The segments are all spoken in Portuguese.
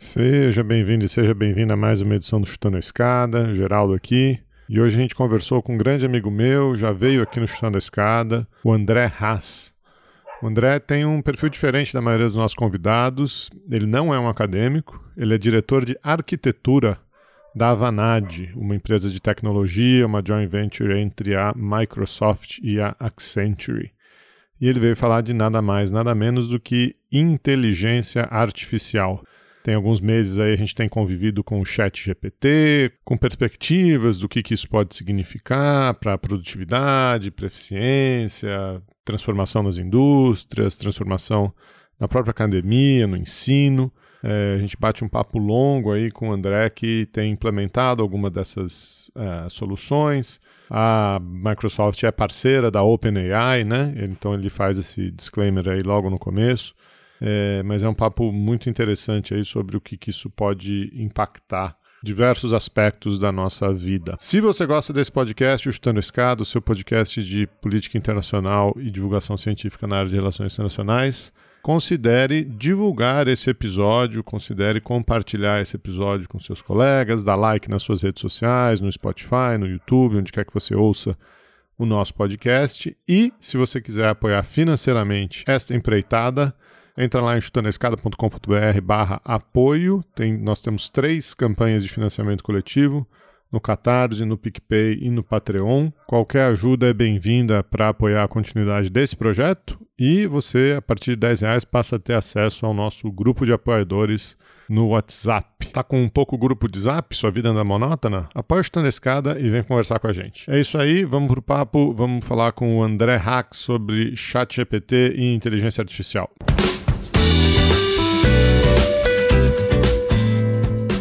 Seja bem-vindo e seja bem-vinda a mais uma edição do Chutando a Escada, Geraldo aqui. E hoje a gente conversou com um grande amigo meu, já veio aqui no Chutando a Escada, o André Haas. O André tem um perfil diferente da maioria dos nossos convidados. Ele não é um acadêmico, ele é diretor de arquitetura da Avanade, uma empresa de tecnologia, uma joint venture entre a Microsoft e a Accenture. E ele veio falar de nada mais, nada menos do que inteligência artificial. Tem alguns meses aí a gente tem convivido com o chat GPT, com perspectivas do que, que isso pode significar para produtividade, para eficiência, transformação nas indústrias, transformação na própria academia, no ensino. É, a gente bate um papo longo aí com o André que tem implementado alguma dessas é, soluções. A Microsoft é parceira da OpenAI, né? Então ele faz esse disclaimer aí logo no começo. É, mas é um papo muito interessante aí sobre o que, que isso pode impactar diversos aspectos da nossa vida. Se você gosta desse podcast, o Chutando Escada, o seu podcast de política internacional e divulgação científica na área de relações internacionais, considere divulgar esse episódio, considere compartilhar esse episódio com seus colegas, dar like nas suas redes sociais, no Spotify, no YouTube, onde quer que você ouça o nosso podcast. E, se você quiser apoiar financeiramente esta empreitada, Entra lá em chutanescada.com.br barra apoio. Tem, nós temos três campanhas de financiamento coletivo no Catarse, no PicPay e no Patreon. Qualquer ajuda é bem-vinda para apoiar a continuidade desse projeto e você, a partir de 10 reais, passa a ter acesso ao nosso grupo de apoiadores no WhatsApp. Tá com um pouco grupo de zap, sua vida anda monótona? Apoia o Escada e vem conversar com a gente. É isso aí, vamos pro papo, vamos falar com o André Hack sobre chat GPT e inteligência artificial.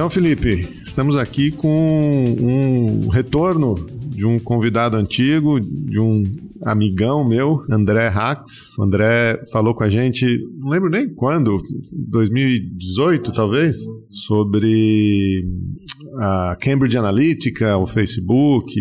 Então, Felipe, Estamos aqui com um retorno de um convidado antigo, de um amigão meu, André Hax. O André falou com a gente, não lembro nem quando, 2018 talvez, sobre a Cambridge Analytica, o Facebook.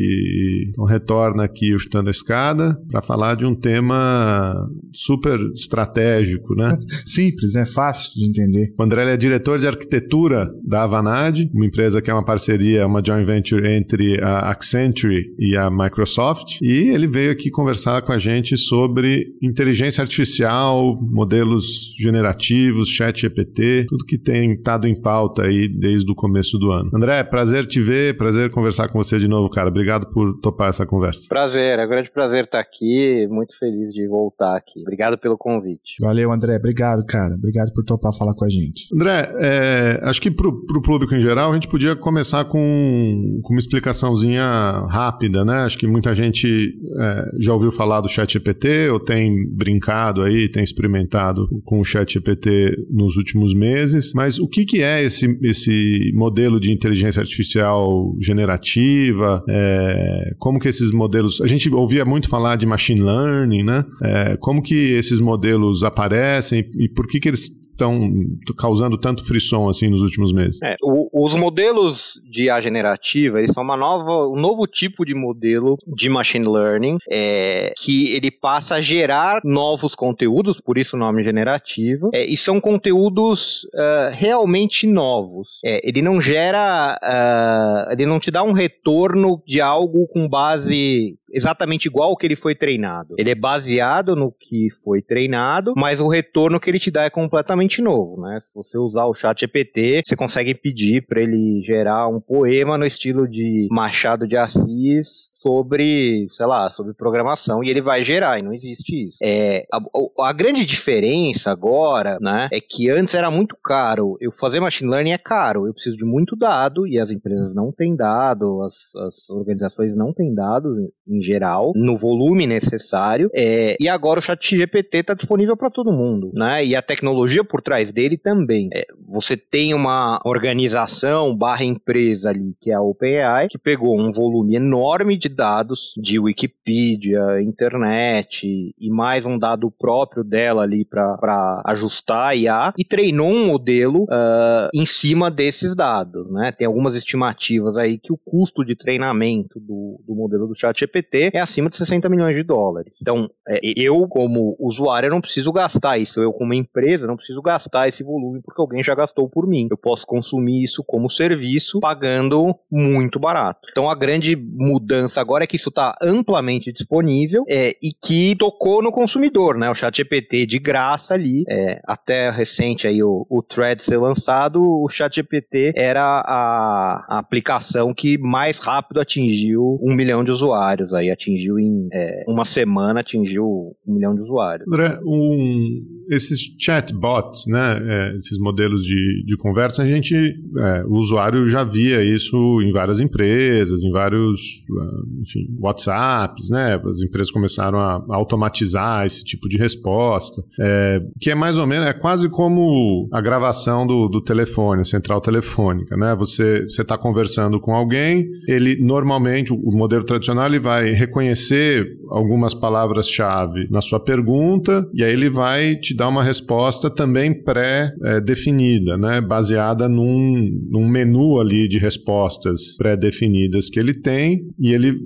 Então retorna aqui o Chutando a Escada para falar de um tema super estratégico, né? Simples, é fácil de entender. O André é diretor de arquitetura da Avanade, uma empresa que é uma parceria, uma joint venture entre a Accenture e a Microsoft. E ele veio aqui conversar com a gente sobre inteligência artificial, modelos generativos, chat GPT, tudo que tem estado em pauta aí desde o começo do ano. André, prazer te ver, prazer conversar com você de novo, cara. Obrigado por topar essa conversa. Prazer, é um grande prazer estar aqui, muito feliz de voltar aqui. Obrigado pelo convite. Valeu, André. Obrigado, cara. Obrigado por topar falar com a gente. André, é, acho que para o público em geral, a gente podia começar com, com uma explicaçãozinha rápida, né? Acho que muita gente é, já ouviu falar do chat GPT ou tem brincado aí, tem experimentado com o chat GPT nos últimos meses, mas o que, que é esse, esse modelo de inteligência artificial generativa? É, como que esses modelos... A gente ouvia muito falar de machine learning, né? É, como que esses modelos aparecem e por que, que eles estão causando tanto frisson assim nos últimos meses? É, o, os modelos de IA generativa, eles são uma nova, um novo tipo de modelo de machine learning é, que ele passa a gerar novos conteúdos, por isso o nome generativo, é, e são conteúdos uh, realmente novos. É, ele não gera, uh, ele não te dá um retorno de algo com base exatamente igual ao que ele foi treinado. Ele é baseado no que foi treinado, mas o retorno que ele te dá é completamente novo, né? Se você usar o chat GPT, você consegue pedir para ele gerar um poema no estilo de Machado de Assis sobre, sei lá, sobre programação e ele vai gerar, e não existe isso. É, a, a, grande diferença agora, né, é que antes era muito caro. Eu fazer machine learning é caro, eu preciso de muito dado e as empresas não têm dado, as, as organizações não têm dado em geral, no volume necessário. É, e agora o chat GPT está disponível para todo mundo, né? E a tecnologia por trás dele também. É, você tem uma organização barra empresa ali, que é a OpenAI, que pegou um volume enorme de dados de Wikipedia, internet e mais um dado próprio dela ali para ajustar a IA e treinou um modelo uh, em cima desses dados, né? Tem algumas estimativas aí que o custo de treinamento do, do modelo do chat GPT é acima de 60 milhões de dólares. Então, é, eu como usuário não preciso gastar isso, eu como empresa não preciso gastar esse volume porque alguém já gastou por mim. Eu posso consumir isso como serviço pagando muito barato. Então, a grande mudança agora é que isso está amplamente disponível é, e que tocou no consumidor, né? O chat GPT de graça ali, é, até recente aí o, o Thread ser lançado, o chat GPT era a, a, aplicação que mais rápido atingiu um milhão de usuários. Aí atingiu em é, uma semana, atingiu um milhão de usuários. André, um, esses chatbots, né, é, esses modelos de, de conversa, a gente, é, o usuário já via isso em várias empresas, em vários, é, enfim, WhatsApps, né, as empresas começaram a automatizar esse tipo de resposta, é, que é mais ou menos, é quase como a gravação do, do telefone, a central telefônica, né, você está conversando com alguém, ele normalmente, o modelo tradicional, ele vai reconhecer algumas palavras-chave na sua pergunta e aí ele vai te dar uma resposta também pré-definida, né? baseada num, num menu ali de respostas pré-definidas que ele tem e ele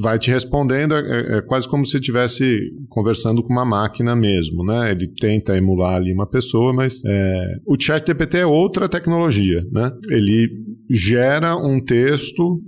vai te respondendo, é, é, quase como se estivesse conversando com uma máquina mesmo, né? Ele tenta emular ali uma pessoa, mas é, o chat GPT é outra tecnologia, né? Ele gera um texto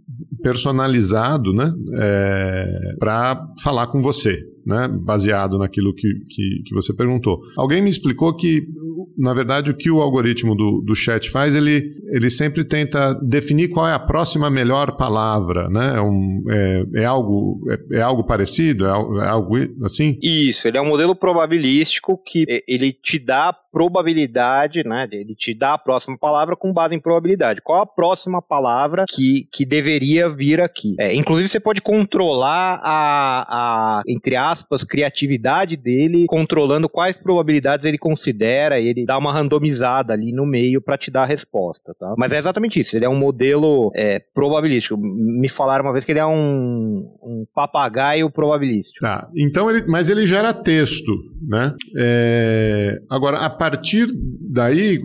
personalizado, né? É, para falar com você né, baseado naquilo que, que, que, você perguntou. Alguém me explicou que, na verdade, o que o algoritmo do, do chat faz, ele, ele sempre tenta definir qual é a próxima melhor palavra, né? É, um, é, é algo, é, é, algo parecido? É, é, algo assim? Isso, ele é um modelo probabilístico que ele te dá probabilidade, né? Ele te dá a próxima palavra com base em probabilidade. Qual a próxima palavra que, que deveria vir aqui? É, inclusive, você pode controlar a, a entre aspas, criatividade dele, controlando quais probabilidades ele considera e dá uma randomizada ali no meio para te dar a resposta, tá? Mas é exatamente isso, ele é um modelo é, probabilístico. Me falaram uma vez que ele é um, um papagaio probabilístico. Tá, então ele, mas ele gera texto, né? É, agora, a partir daí,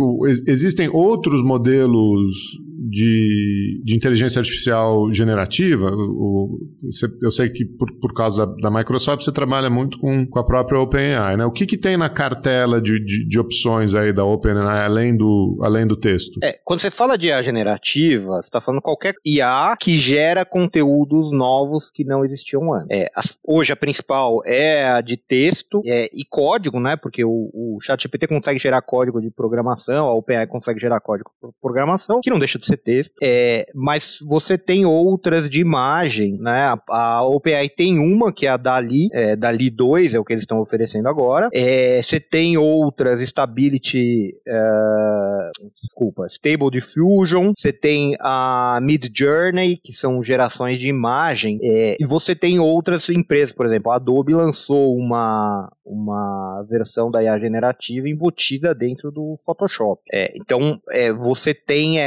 existem outros modelos de, de inteligência artificial generativa, o, eu sei que por, por causa da Microsoft você trabalha muito com, com a própria OpenAI, né? O que, que tem na cartela de, de, de opções aí da OpenAI além do, além do texto? É, quando você fala de IA generativa, você está falando qualquer IA que gera conteúdos novos que não existiam antes. É, hoje a principal é a de texto é, e código, né? Porque o, o ChatGPT consegue gerar código de programação, a OpenAI consegue gerar código de programação, que não deixa de ser texto. É, mas você tem outras de imagem, né? A, a OpenAI tem uma que é a Dali, é, Dali 2 é o que eles estão oferecendo agora. É, você tem outras, Stability, é, desculpa, Stable Diffusion. Você tem a Mid Journey, que são gerações de imagem. É, e você tem outras empresas, por exemplo, a Adobe lançou uma uma versão da IA generativa embutida dentro do Photoshop. É, então, é, você tem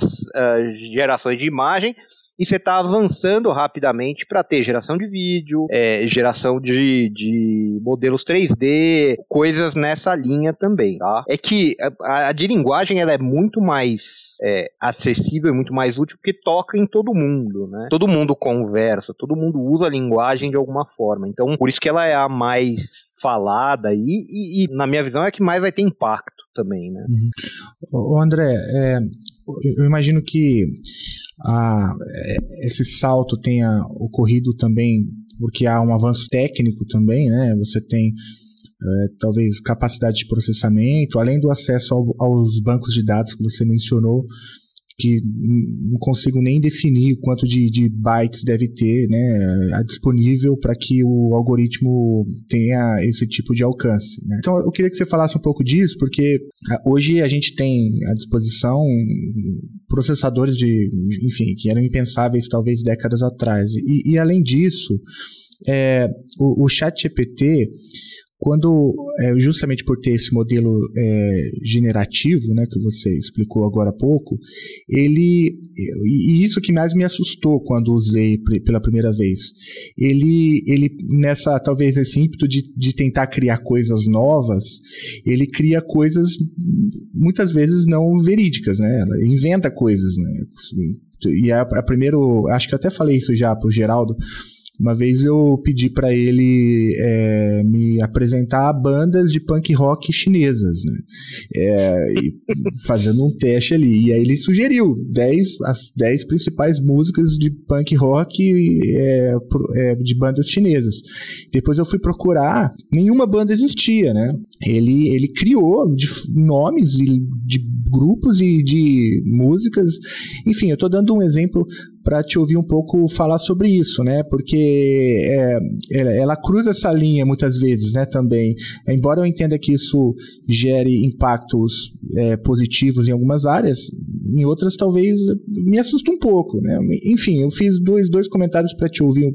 essas uh, gerações de imagem e você está avançando rapidamente para ter geração de vídeo, é, geração de, de modelos 3D, coisas nessa linha também. Tá? É que a, a de linguagem ela é muito mais é, acessível e muito mais útil porque toca em todo mundo. Né? Todo mundo conversa, todo mundo usa a linguagem de alguma forma. Então, por isso que ela é a mais falada e, e, e na minha visão, é a que mais vai ter impacto também. Né? Uhum. André, é, eu imagino que a, é, esse salto tenha ocorrido também porque há um avanço técnico também, né? Você tem é, talvez capacidade de processamento, além do acesso ao, aos bancos de dados que você mencionou, que não consigo nem definir quanto de, de bytes deve ter né, disponível para que o algoritmo tenha esse tipo de alcance. Né? Então eu queria que você falasse um pouco disso, porque ah, hoje a gente tem à disposição processadores de, enfim, que eram impensáveis talvez décadas atrás. E, e além disso, é, o, o chat GPT quando, é, justamente por ter esse modelo é, generativo, né, que você explicou agora há pouco, ele, e isso que mais me assustou quando usei pela primeira vez, ele, ele nessa, talvez esse ímpeto de, de tentar criar coisas novas, ele cria coisas muitas vezes não verídicas, né, Ela inventa coisas, né, e a, a primeiro, acho que eu até falei isso já pro Geraldo, uma vez eu pedi para ele é, me apresentar bandas de punk rock chinesas, né? É, fazendo um teste ali. E aí ele sugeriu 10, as 10 principais músicas de punk rock é, é, de bandas chinesas. Depois eu fui procurar, nenhuma banda existia, né? Ele, ele criou de nomes de grupos e de músicas. Enfim, eu estou dando um exemplo para te ouvir um pouco falar sobre isso, né? Porque é, ela cruza essa linha muitas vezes, né? Também, embora eu entenda que isso gere impactos é, positivos em algumas áreas, em outras talvez me assusta um pouco, né? Enfim, eu fiz dois, dois comentários para te ouvir.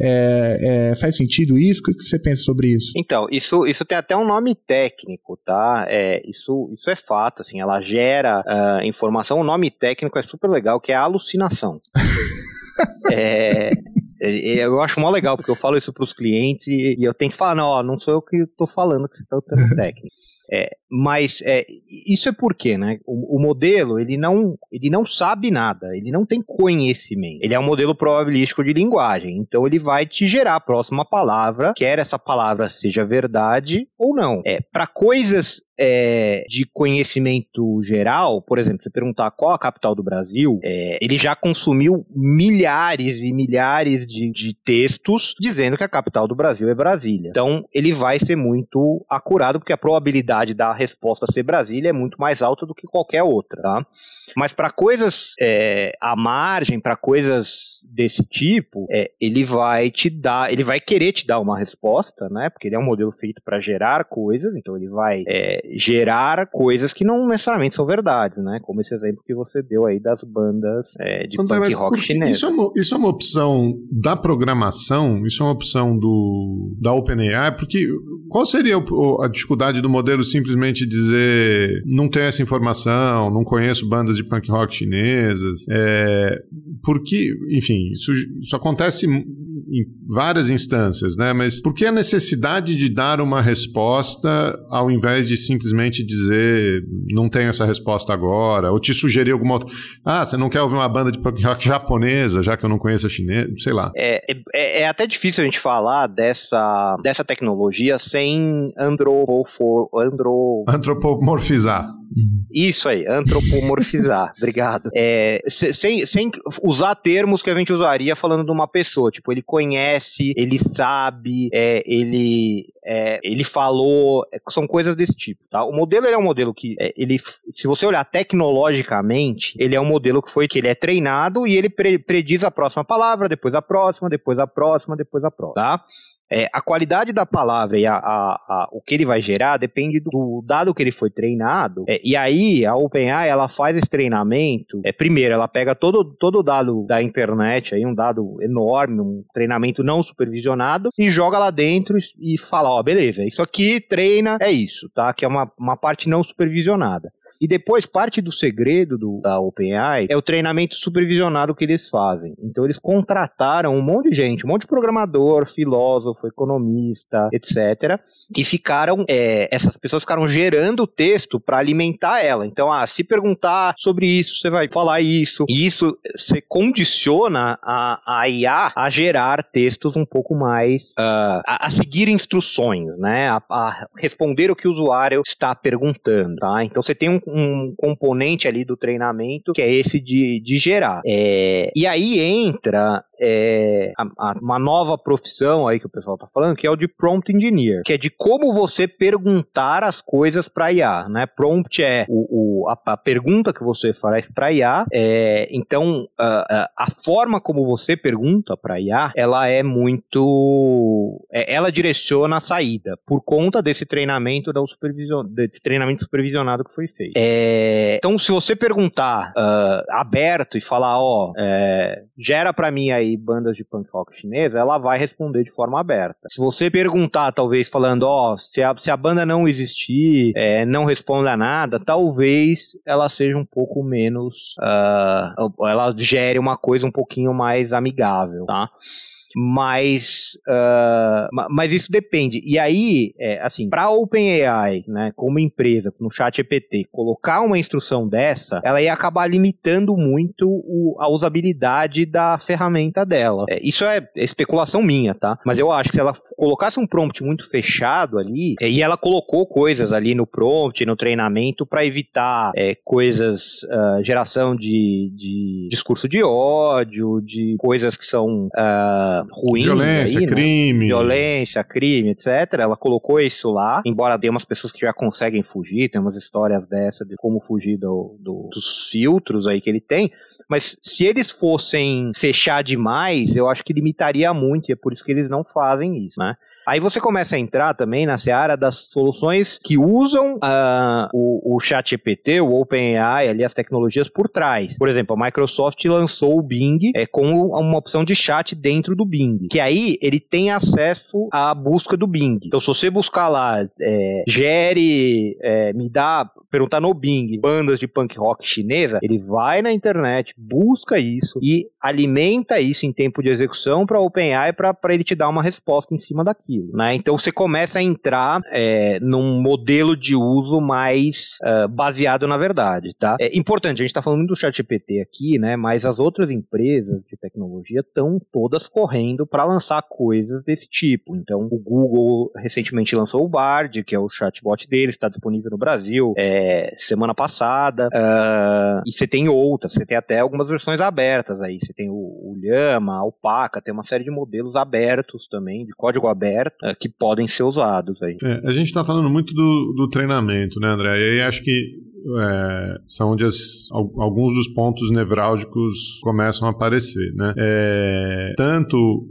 É, é, faz sentido isso? O que você pensa sobre isso? Então, isso, isso tem até um nome técnico, tá? É, isso, isso é fato, assim, ela gera uh, informação. O nome técnico é super legal, que é alucinação. É, eu acho mó legal, porque eu falo isso para os clientes e, eu tenho que falar, não, ó, não sou eu que estou falando que você está o termo técnico. É, mas é, isso é porque, né? O, o, modelo ele não, ele não sabe nada, ele não tem conhecimento. Ele é um modelo probabilístico de linguagem, então ele vai te gerar a próxima palavra, quer essa palavra seja verdade ou não. É para coisas é, de conhecimento geral, por exemplo, você perguntar qual a capital do Brasil, é, ele já consumiu milhares e milhares de, de, textos dizendo que a capital do Brasil é Brasília. Então, ele vai ser muito acurado, porque a probabilidade da resposta ser Brasília é muito mais alta do que qualquer outra, tá? Mas para coisas é, à margem, para coisas desse tipo, é, ele vai te dar, ele vai querer te dar uma resposta, né? Porque ele é um modelo feito para gerar coisas, então ele vai é, gerar coisas que não necessariamente são verdades, né? Como esse exemplo que você deu aí das bandas é, de André, punk rock chinês. Isso, é uma, isso é uma opção da programação, isso é uma opção do, da OpenAI, porque qual seria a dificuldade do modelo simplesmente dizer não tenho essa informação, não conheço bandas de punk rock chinesas? É, porque, enfim, isso, isso acontece em várias instâncias, né? Mas por que a necessidade de dar uma resposta ao invés de simplesmente dizer não tenho essa resposta agora, ou te sugerir alguma outra. Ah, você não quer ouvir uma banda de punk rock japonesa, já que eu não conheço a chinesa, sei lá. É, é, é até difícil a gente falar dessa, dessa tecnologia sem andropofor, andro... antropomorfizar. Isso aí, antropomorfizar. Obrigado. É, sem, sem usar termos que a gente usaria falando de uma pessoa. Tipo, ele conhece, ele sabe, é, ele, é, ele falou. É, são coisas desse tipo, tá? O modelo é um modelo que, é, ele, se você olhar tecnologicamente, ele é um modelo que foi que ele é treinado e ele pre, prediz a próxima palavra, depois a próxima, depois a próxima, depois a próxima, tá? É, a qualidade da palavra e a, a, a, o que ele vai gerar depende do dado que ele foi treinado. É, e aí, a OpenAI, ela faz esse treinamento. É, primeiro, ela pega todo, todo o dado da internet, aí, um dado enorme, um treinamento não supervisionado, e joga lá dentro e, e fala: Ó, beleza, isso aqui treina, é isso, tá? Que é uma, uma parte não supervisionada. E depois, parte do segredo do, da OpenAI é o treinamento supervisionado que eles fazem. Então, eles contrataram um monte de gente, um monte de programador, filósofo, economista, etc., que ficaram, é, essas pessoas ficaram gerando texto para alimentar ela. Então, ah, se perguntar sobre isso, você vai falar isso. E isso você condiciona a, a IA a gerar textos um pouco mais. Uh, a, a, seguir instruções, né? A, a responder o que o usuário está perguntando, tá? Então, você tem um um componente ali do treinamento que é esse de, de gerar. É, e aí entra é, a, a, uma nova profissão aí que o pessoal tá falando, que é o de prompt engineer, que é de como você perguntar as coisas para IA, né? Prompt é o, o a, a, pergunta que você faz para IA, é, então a, a, forma como você pergunta para IA, ela é muito, é, ela direciona a saída por conta desse treinamento da supervision, desse treinamento supervisionado que foi feito. É, então, se você perguntar uh, aberto e falar, ó, é, gera para mim aí bandas de punk rock chinesa, ela vai responder de forma aberta. Se você perguntar, talvez falando, ó, se a, se a banda não existir, é, não responda nada, talvez ela seja um pouco menos, uh, ela gere uma coisa um pouquinho mais amigável, tá? Mas, uh, mas isso depende. E aí, é, assim, para a OpenAI, né, como empresa, no chat EPT, colocar uma instrução dessa, ela ia acabar limitando muito o, a usabilidade da ferramenta dela. É, isso é especulação minha, tá? Mas eu acho que se ela colocasse um prompt muito fechado ali, é, e ela colocou coisas ali no prompt, no treinamento, para evitar é, coisas, uh, geração de, de discurso de ódio, de coisas que são uh, ruim. Violência, aí, né? crime. Né? Violência, crime, etc. Ela colocou isso lá, embora tenha umas pessoas que já conseguem fugir, tem umas histórias dessa de como fugir do, do, dos filtros aí que ele tem. Mas se eles fossem fechar demais, eu acho que limitaria muito, e é por isso que eles não fazem isso, né? Aí você começa a entrar também na seara das soluções que usam uh, o, o chat GPT, o OpenAI, ali as tecnologias por trás. Por exemplo, a Microsoft lançou o Bing é, com uma opção de chat dentro do Bing, que aí ele tem acesso à busca do Bing. Então, se você buscar lá, é, gere, é, me dá, perguntar no Bing, bandas de punk rock chinesa, ele vai na internet, busca isso e alimenta isso em tempo de execução para OpenAI para ele te dar uma resposta em cima daquilo aquilo, né? Então você começa a entrar é, num modelo de uso mais uh, baseado na verdade, tá? É importante, a gente está falando do ChatGPT aqui, né? Mas as outras empresas de tecnologia estão todas correndo para lançar coisas desse tipo. Então o Google recentemente lançou o Bard, que é o chatbot dele, está disponível no Brasil é, semana passada. Uh, e você tem outras, você tem até algumas versões abertas aí. Você tem o, o Llama, a Alpaca, tem uma série de modelos abertos também, de código aberto é, que podem ser usados aí. É, a gente está falando muito do, do treinamento, né, André? E aí acho que é, são onde as, alguns dos pontos nevrálgicos começam a aparecer, né? É, tanto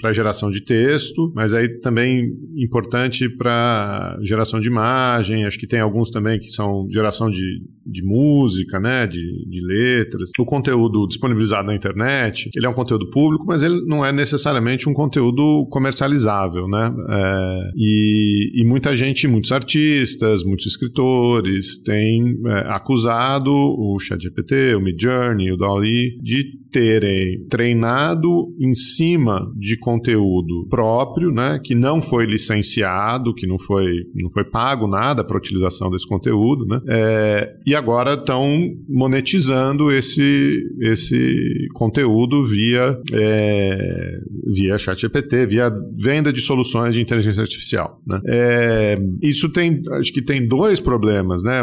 para geração de texto, mas aí também importante para geração de imagem. Acho que tem alguns também que são geração de, de música, né? De, de letras. O conteúdo disponibilizado na internet, ele é um conteúdo público, mas ele não é necessariamente um conteúdo comercializável, né? É, e, e muita gente, muitos artistas, muitos escritores têm é, acusado o ChatGPT, o Midjourney, o DALL-E de terem treinado em cima de conteúdo próprio, né, que não foi licenciado, que não foi, não foi pago nada para a utilização desse conteúdo, né, é, e agora estão monetizando esse, esse conteúdo via, é, via ChatGPT, via venda de soluções de inteligência artificial. Né. É, isso tem, acho que tem dois problemas, né,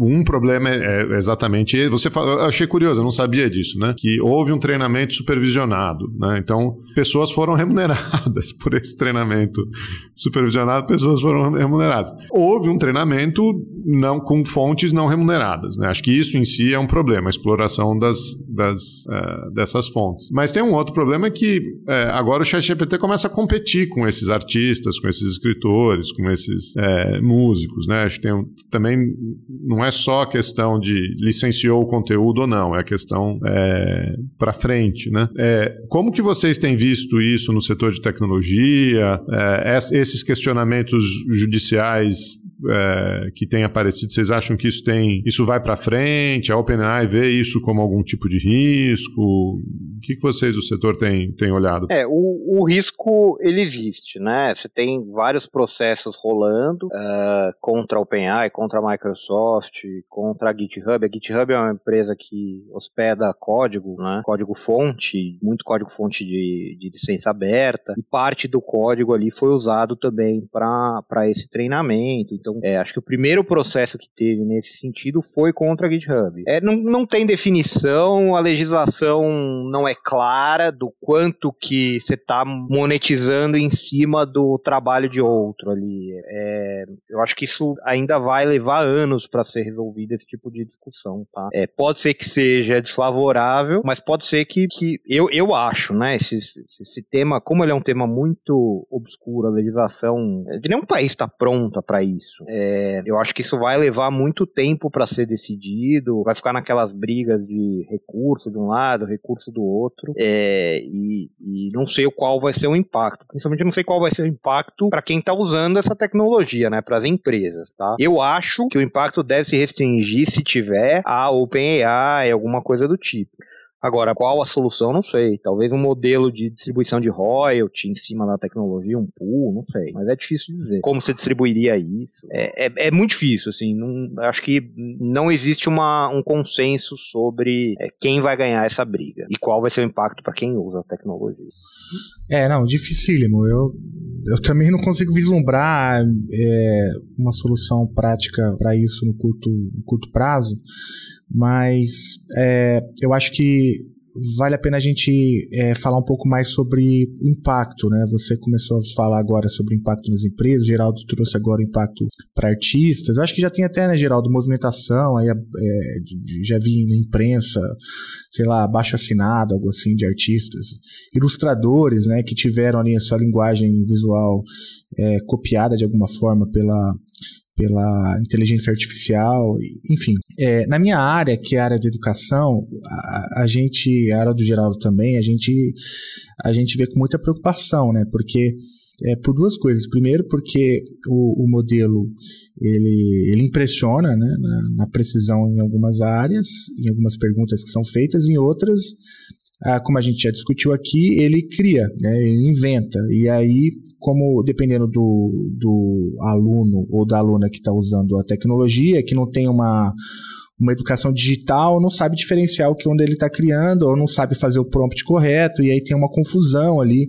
um problema é, é exatamente, você eu achei curioso, eu não sabia disso, né, que houve um treinamento supervisionado. Né? Então, pessoas foram remuneradas por esse treinamento supervisionado, pessoas foram remuneradas. Houve um treinamento não com fontes não remuneradas. Né? Acho que isso em si é um problema, a exploração das, das, uh, dessas fontes. Mas tem um outro problema que uh, agora o ChatGPT começa a competir com esses artistas, com esses escritores, com esses uh, músicos. Né? Acho que tem um, também não é só a questão de licenciou o conteúdo ou não, é a questão para frente, né? É, como que vocês têm visto isso no setor de tecnologia? É, esses questionamentos judiciais é, que têm aparecido, vocês acham que isso tem, isso vai para frente? A OpenAI vê isso como algum tipo de risco? O que, que vocês do setor têm, têm olhado? É, o, o risco ele existe, né? Você tem vários processos rolando uh, contra a OpenAI, contra a Microsoft, contra a GitHub. A GitHub é uma empresa que hospeda código, né? Código fonte, muito código fonte de, de licença aberta, e parte do código ali foi usado também para esse treinamento. Então, é, acho que o primeiro processo que teve nesse sentido foi contra a GitHub. É, não, não tem definição, a legislação não é clara do quanto que você está monetizando em cima do trabalho de outro ali. É, eu acho que isso ainda vai levar anos para ser resolvido esse tipo de discussão, tá? É, pode ser que seja desfavorável, mas pode ser que, que eu, eu acho, né? Esse, esse tema, como ele é um tema muito obscuro, a legislação de nenhum país está pronta para isso. É, eu acho que isso vai levar muito tempo para ser decidido, vai ficar naquelas brigas de recurso de um lado, recurso do outro, é, e, e, não sei qual vai ser o impacto. Principalmente não sei qual vai ser o impacto para quem está usando essa tecnologia, né? Para as empresas, tá? Eu acho que o impacto deve se restringir se tiver a OpenAI, alguma coisa do tipo. Agora, qual a solução, não sei. Talvez um modelo de distribuição de royalty em cima da tecnologia, um pool, não sei. Mas é difícil dizer. Como você distribuiria isso? É, é, é muito difícil, assim. Não, acho que não existe uma, um consenso sobre é, quem vai ganhar essa briga e qual vai ser o impacto para quem usa a tecnologia. É, não, dificílimo. Eu, eu também não consigo vislumbrar é, uma solução prática para isso no curto, no curto prazo. Mas é, eu acho que vale a pena a gente é, falar um pouco mais sobre o impacto, né? Você começou a falar agora sobre o impacto nas empresas, Geraldo trouxe agora o impacto para artistas. Eu acho que já tem até, né, Geraldo, movimentação, aí é, já vi na imprensa, sei lá, baixo assinado, algo assim, de artistas. Ilustradores, né, que tiveram ali a sua linguagem visual é, copiada de alguma forma pela pela inteligência artificial, enfim. É, na minha área, que é a área de educação, a, a, gente, a área do Geraldo também, a gente, a gente vê com muita preocupação, né? Porque é por duas coisas. Primeiro, porque o, o modelo ele, ele impressiona né, na, na, precisão em algumas áreas, em algumas perguntas que são feitas, em outras, ah, como a gente já discutiu aqui, ele cria, né, ele inventa. E aí como dependendo do, do aluno ou da aluna que está usando a tecnologia, que não tem uma, uma educação digital, não sabe diferenciar o que onde ele está criando, ou não sabe fazer o prompt correto, e aí tem uma confusão ali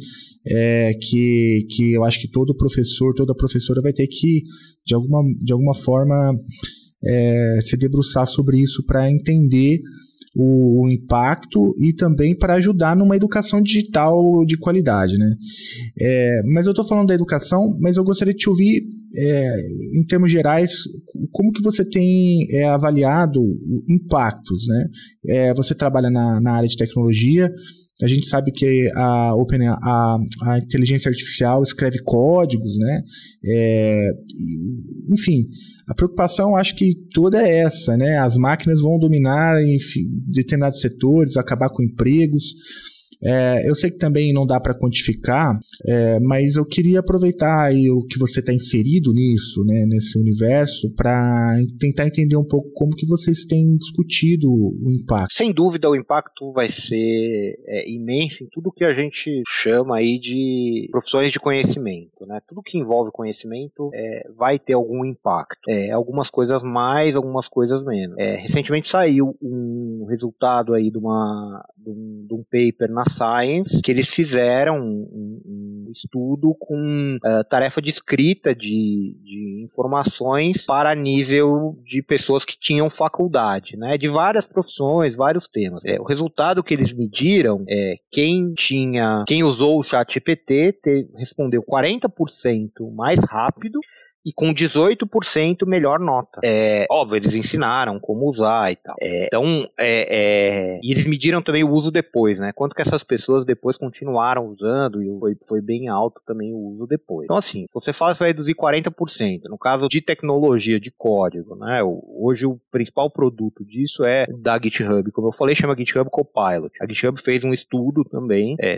é, que, que eu acho que todo professor, toda professora vai ter que, de alguma, de alguma forma, é, se debruçar sobre isso para entender o, o impacto e também para ajudar numa educação digital de qualidade, né? É, mas eu estou falando da educação, mas eu gostaria de te ouvir, é, em termos gerais, como que você tem é, avaliado impactos, né? É, você trabalha na, na área de tecnologia, a gente sabe que a Open, a, a inteligência artificial escreve códigos, né? É, enfim, a preocupação acho que toda é essa, né? As máquinas vão dominar em determinados setores, acabar com empregos. É, eu sei que também não dá para quantificar, é, mas eu queria aproveitar aí o que você está inserido nisso, né, nesse universo, para tentar entender um pouco como que vocês têm discutido o impacto. Sem dúvida, o impacto vai ser é, imenso em tudo que a gente chama aí de profissões de conhecimento, né? Tudo que envolve conhecimento é, vai ter algum impacto. É, algumas coisas mais, algumas coisas menos. É, recentemente saiu um resultado aí de, uma, de, um, de um paper na Science, que eles fizeram um, um estudo com uh, tarefa de escrita de, de informações para nível de pessoas que tinham faculdade, né, de várias profissões, vários temas. É, o resultado que eles mediram é quem tinha, quem usou o chat GPT respondeu 40% mais rápido e com 18% melhor nota. É, óbvio, eles ensinaram como usar e tal. É, então, é, é, e eles mediram também o uso depois, né? Quanto que essas pessoas depois continuaram usando e foi, foi bem alto também o uso depois. Então, assim, você fala que vai reduzir 40%, no caso de tecnologia, de código, né? Hoje o principal produto disso é da GitHub. Como eu falei, chama GitHub Copilot. A GitHub fez um estudo também, é,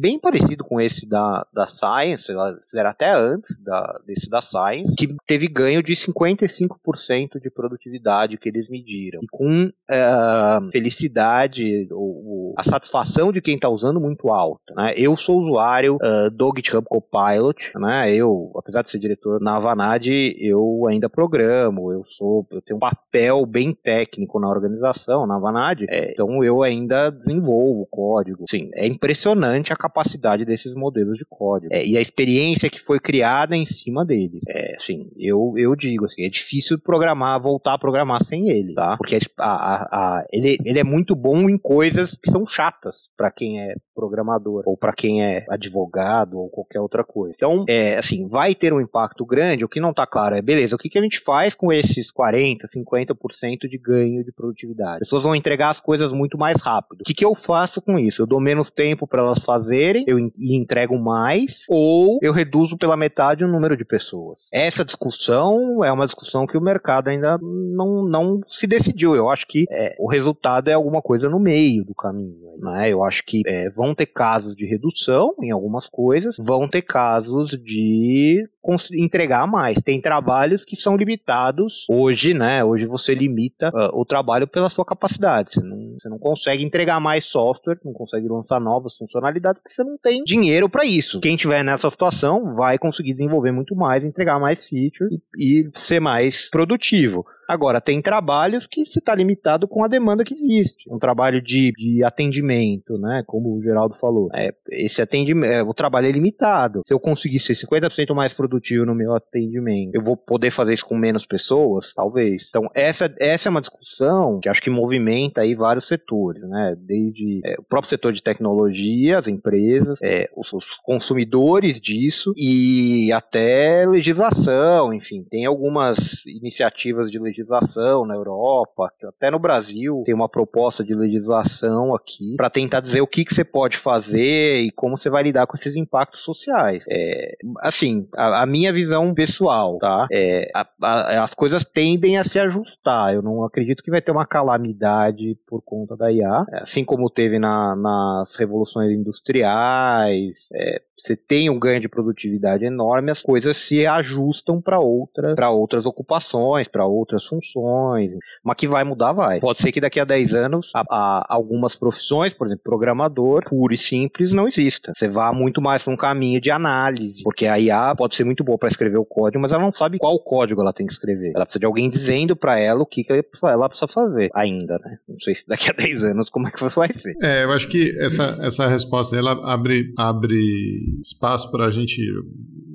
bem parecido com esse da, da Science, era até antes da, desse da Science, que teve ganho de 55% de produtividade que eles mediram. E com uh, felicidade, ou, a satisfação de quem está usando muito alta. Né? Eu sou usuário uh, do GitHub Copilot, né? eu, apesar de ser diretor na Avanade, eu ainda programo, eu sou, eu tenho um papel bem técnico na organização, na Avanade, é, então eu ainda desenvolvo código. Sim, é impressionante a capacidade desses modelos de código é, e a experiência que foi criada em cima deles. É, assim, eu, eu digo assim, é difícil programar, voltar a programar sem ele, tá? Porque a, a, a, ele, ele é muito bom em coisas que são chatas para quem é programador ou para quem é advogado ou qualquer outra coisa. Então, é, assim, vai ter um impacto grande. O que não está claro é, beleza, o que, que a gente faz com esses 40, 50% de ganho de produtividade? As pessoas vão entregar as coisas muito mais rápido. O que, que eu faço com isso? Eu dou menos tempo para elas fazerem eu entrego mais, ou eu reduzo pela metade o número de pessoas. Essa discussão é uma discussão que o mercado ainda não, não se decidiu. Eu acho que é, o resultado é alguma coisa no meio do caminho. Né? Eu acho que é, vão ter casos de redução em algumas coisas, vão ter casos de entregar mais. Tem trabalhos que são limitados hoje, né? Hoje você limita uh, o trabalho pela sua capacidade. Você não, você não consegue entregar mais software, não consegue lançar novas funcionalidades porque você não tem dinheiro para isso. Quem tiver nessa situação vai conseguir desenvolver muito mais, entregar mais feature e, e ser mais produtivo. Agora, tem trabalhos que se está limitado com a demanda que existe. Um trabalho de, de atendimento, né? Como o Geraldo falou. É, esse atendimento, é, o trabalho é limitado. Se eu conseguir ser 50% mais produtivo no meu atendimento, eu vou poder fazer isso com menos pessoas? Talvez. Então, essa, essa é uma discussão que acho que movimenta aí vários setores, né? Desde é, o próprio setor de tecnologia, as empresas, é, os, os consumidores disso e até legislação, enfim. Tem algumas iniciativas de legislação legislação na Europa, até no Brasil tem uma proposta de legislação aqui para tentar dizer o que, que você pode fazer e como você vai lidar com esses impactos sociais. É, assim, a, a, minha visão pessoal, tá? É, a, a, as coisas tendem a se ajustar. Eu não acredito que vai ter uma calamidade por conta da IA, assim como teve na, nas revoluções industriais. É, você tem um ganho de produtividade enorme, as coisas se ajustam para outra, para outras ocupações, para outras funções, mas que vai mudar, vai. Pode ser que daqui a 10 anos a, a, algumas profissões, por exemplo, programador, puro e simples, não exista. Você vá muito mais para um caminho de análise, porque a IA pode ser muito boa para escrever o código, mas ela não sabe qual código ela tem que escrever. Ela precisa de alguém dizendo para ela o que, que ela precisa fazer ainda, né? Não sei se daqui a 10 anos como é que vai ser. É, eu acho que essa, essa resposta ela abre, abre espaço para a gente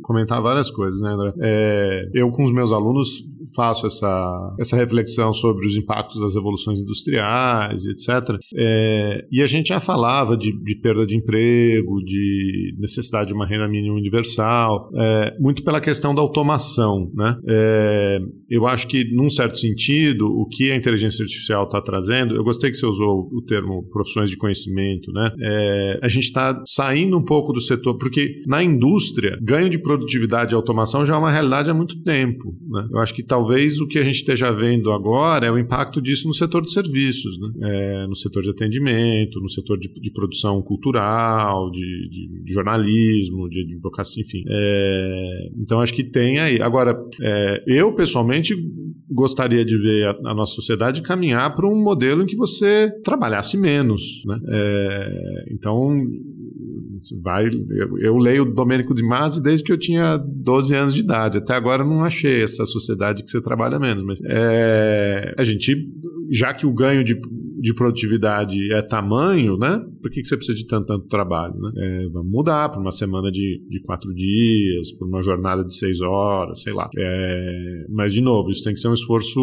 comentar várias coisas, né, André? É, eu, com os meus alunos, faço essa, essa reflexão sobre os impactos das revoluções industriais, etc. É, e a gente já falava de, de, perda de emprego, de necessidade de uma renda mínima universal, é, muito pela questão da automação. Né? É, eu acho que, num certo sentido, o que a inteligência artificial está trazendo, eu gostei que você usou o termo profissões de conhecimento, né? É, a gente está saindo um pouco do setor, porque na indústria, ganho de produtividade e automação já é uma realidade há muito tempo. Né? Eu acho que talvez o que a gente esteja vendo agora é o impacto disso no setor de serviços, né? é, no setor de atendimento, no setor de, de produção cultural, de, de, de jornalismo, de advocacia, enfim. É, então acho que tem aí. Agora, é, eu pessoalmente gostaria de ver a, a nossa sociedade caminhar para um modelo em que você trabalhasse menos. Né? É, então vai. Eu, eu, leio Domênico de Masi desde que eu tinha 12 anos de idade. Até agora não achei essa sociedade que você trabalha menos. Mas é, a gente, já que o ganho de de produtividade é tamanho, né? Por que, que você precisa de tanto, tanto trabalho? Né? É, vamos mudar para uma semana de, de quatro dias, para uma jornada de seis horas, sei lá. É, mas, de novo, isso tem que ser um esforço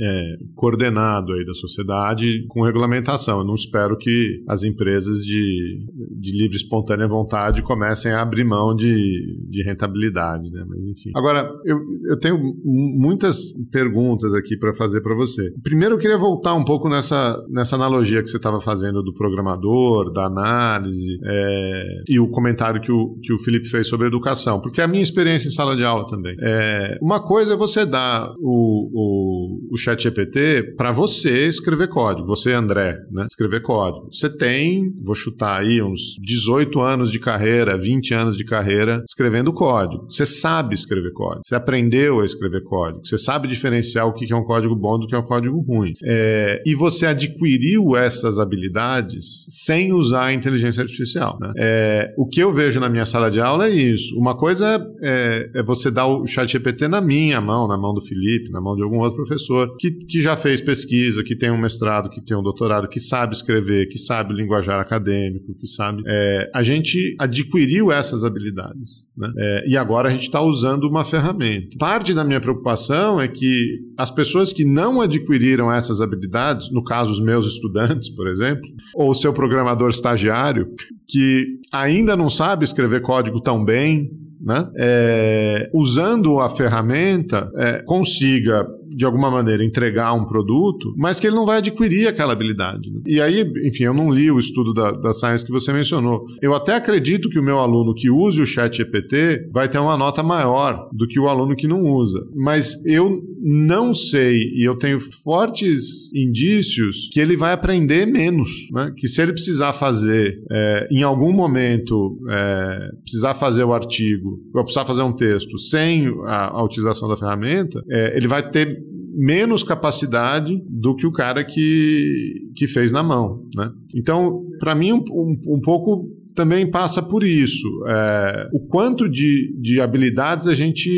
é, coordenado aí da sociedade com regulamentação. Eu não espero que as empresas de, de livre espontânea vontade comecem a abrir mão de, de rentabilidade, né? Mas, enfim. Agora, eu, eu tenho muitas perguntas aqui para fazer para você. Primeiro, eu queria voltar um pouco nessa nessa analogia que você estava fazendo do programador, da análise, é, e o comentário que o, que o Felipe fez sobre educação, porque é a minha experiência em sala de aula também. É, uma coisa é você dar o, o, o chat GPT para você escrever código, você, André, né, escrever código. Você tem, vou chutar aí, uns 18 anos de carreira, 20 anos de carreira escrevendo código. Você sabe escrever código, você aprendeu a escrever código, você sabe diferenciar o que é um código bom do que é um código ruim. É, e você adquiriu adquiriu essas habilidades sem sem usar a inteligência artificial. Né? É, o que eu vejo na minha sala de aula é isso. Uma coisa é, é você dar o chat GPT na minha mão, na mão do Felipe, na mão de algum outro professor, que, que já fez pesquisa, que tem um mestrado, que tem um doutorado, que sabe escrever, que sabe linguajar acadêmico, que sabe. É, a gente adquiriu essas habilidades. Né? É, e agora a gente está usando uma ferramenta. Parte da minha preocupação é que as pessoas que não adquiriram essas habilidades, no caso os meus estudantes, por exemplo, ou o seu programador estagiário, que ainda não sabe escrever código tão bem, né? É, usando a ferramenta, é, consiga de alguma maneira entregar um produto, mas que ele não vai adquirir aquela habilidade. Né? E aí, enfim, eu não li o estudo da, da Science que você mencionou. Eu até acredito que o meu aluno que use o chat GPT vai ter uma nota maior do que o aluno que não usa. Mas eu não sei, e eu tenho fortes indícios que ele vai aprender menos. Né? Que se ele precisar fazer, é, em algum momento, é, precisar fazer o artigo, ou precisar fazer um texto sem a, a utilização da ferramenta, é, ele vai ter menos capacidade do que o cara que, que fez na mão. Né? Então, para mim, um, um, um pouco também passa por isso. É, o quanto de, de habilidades a gente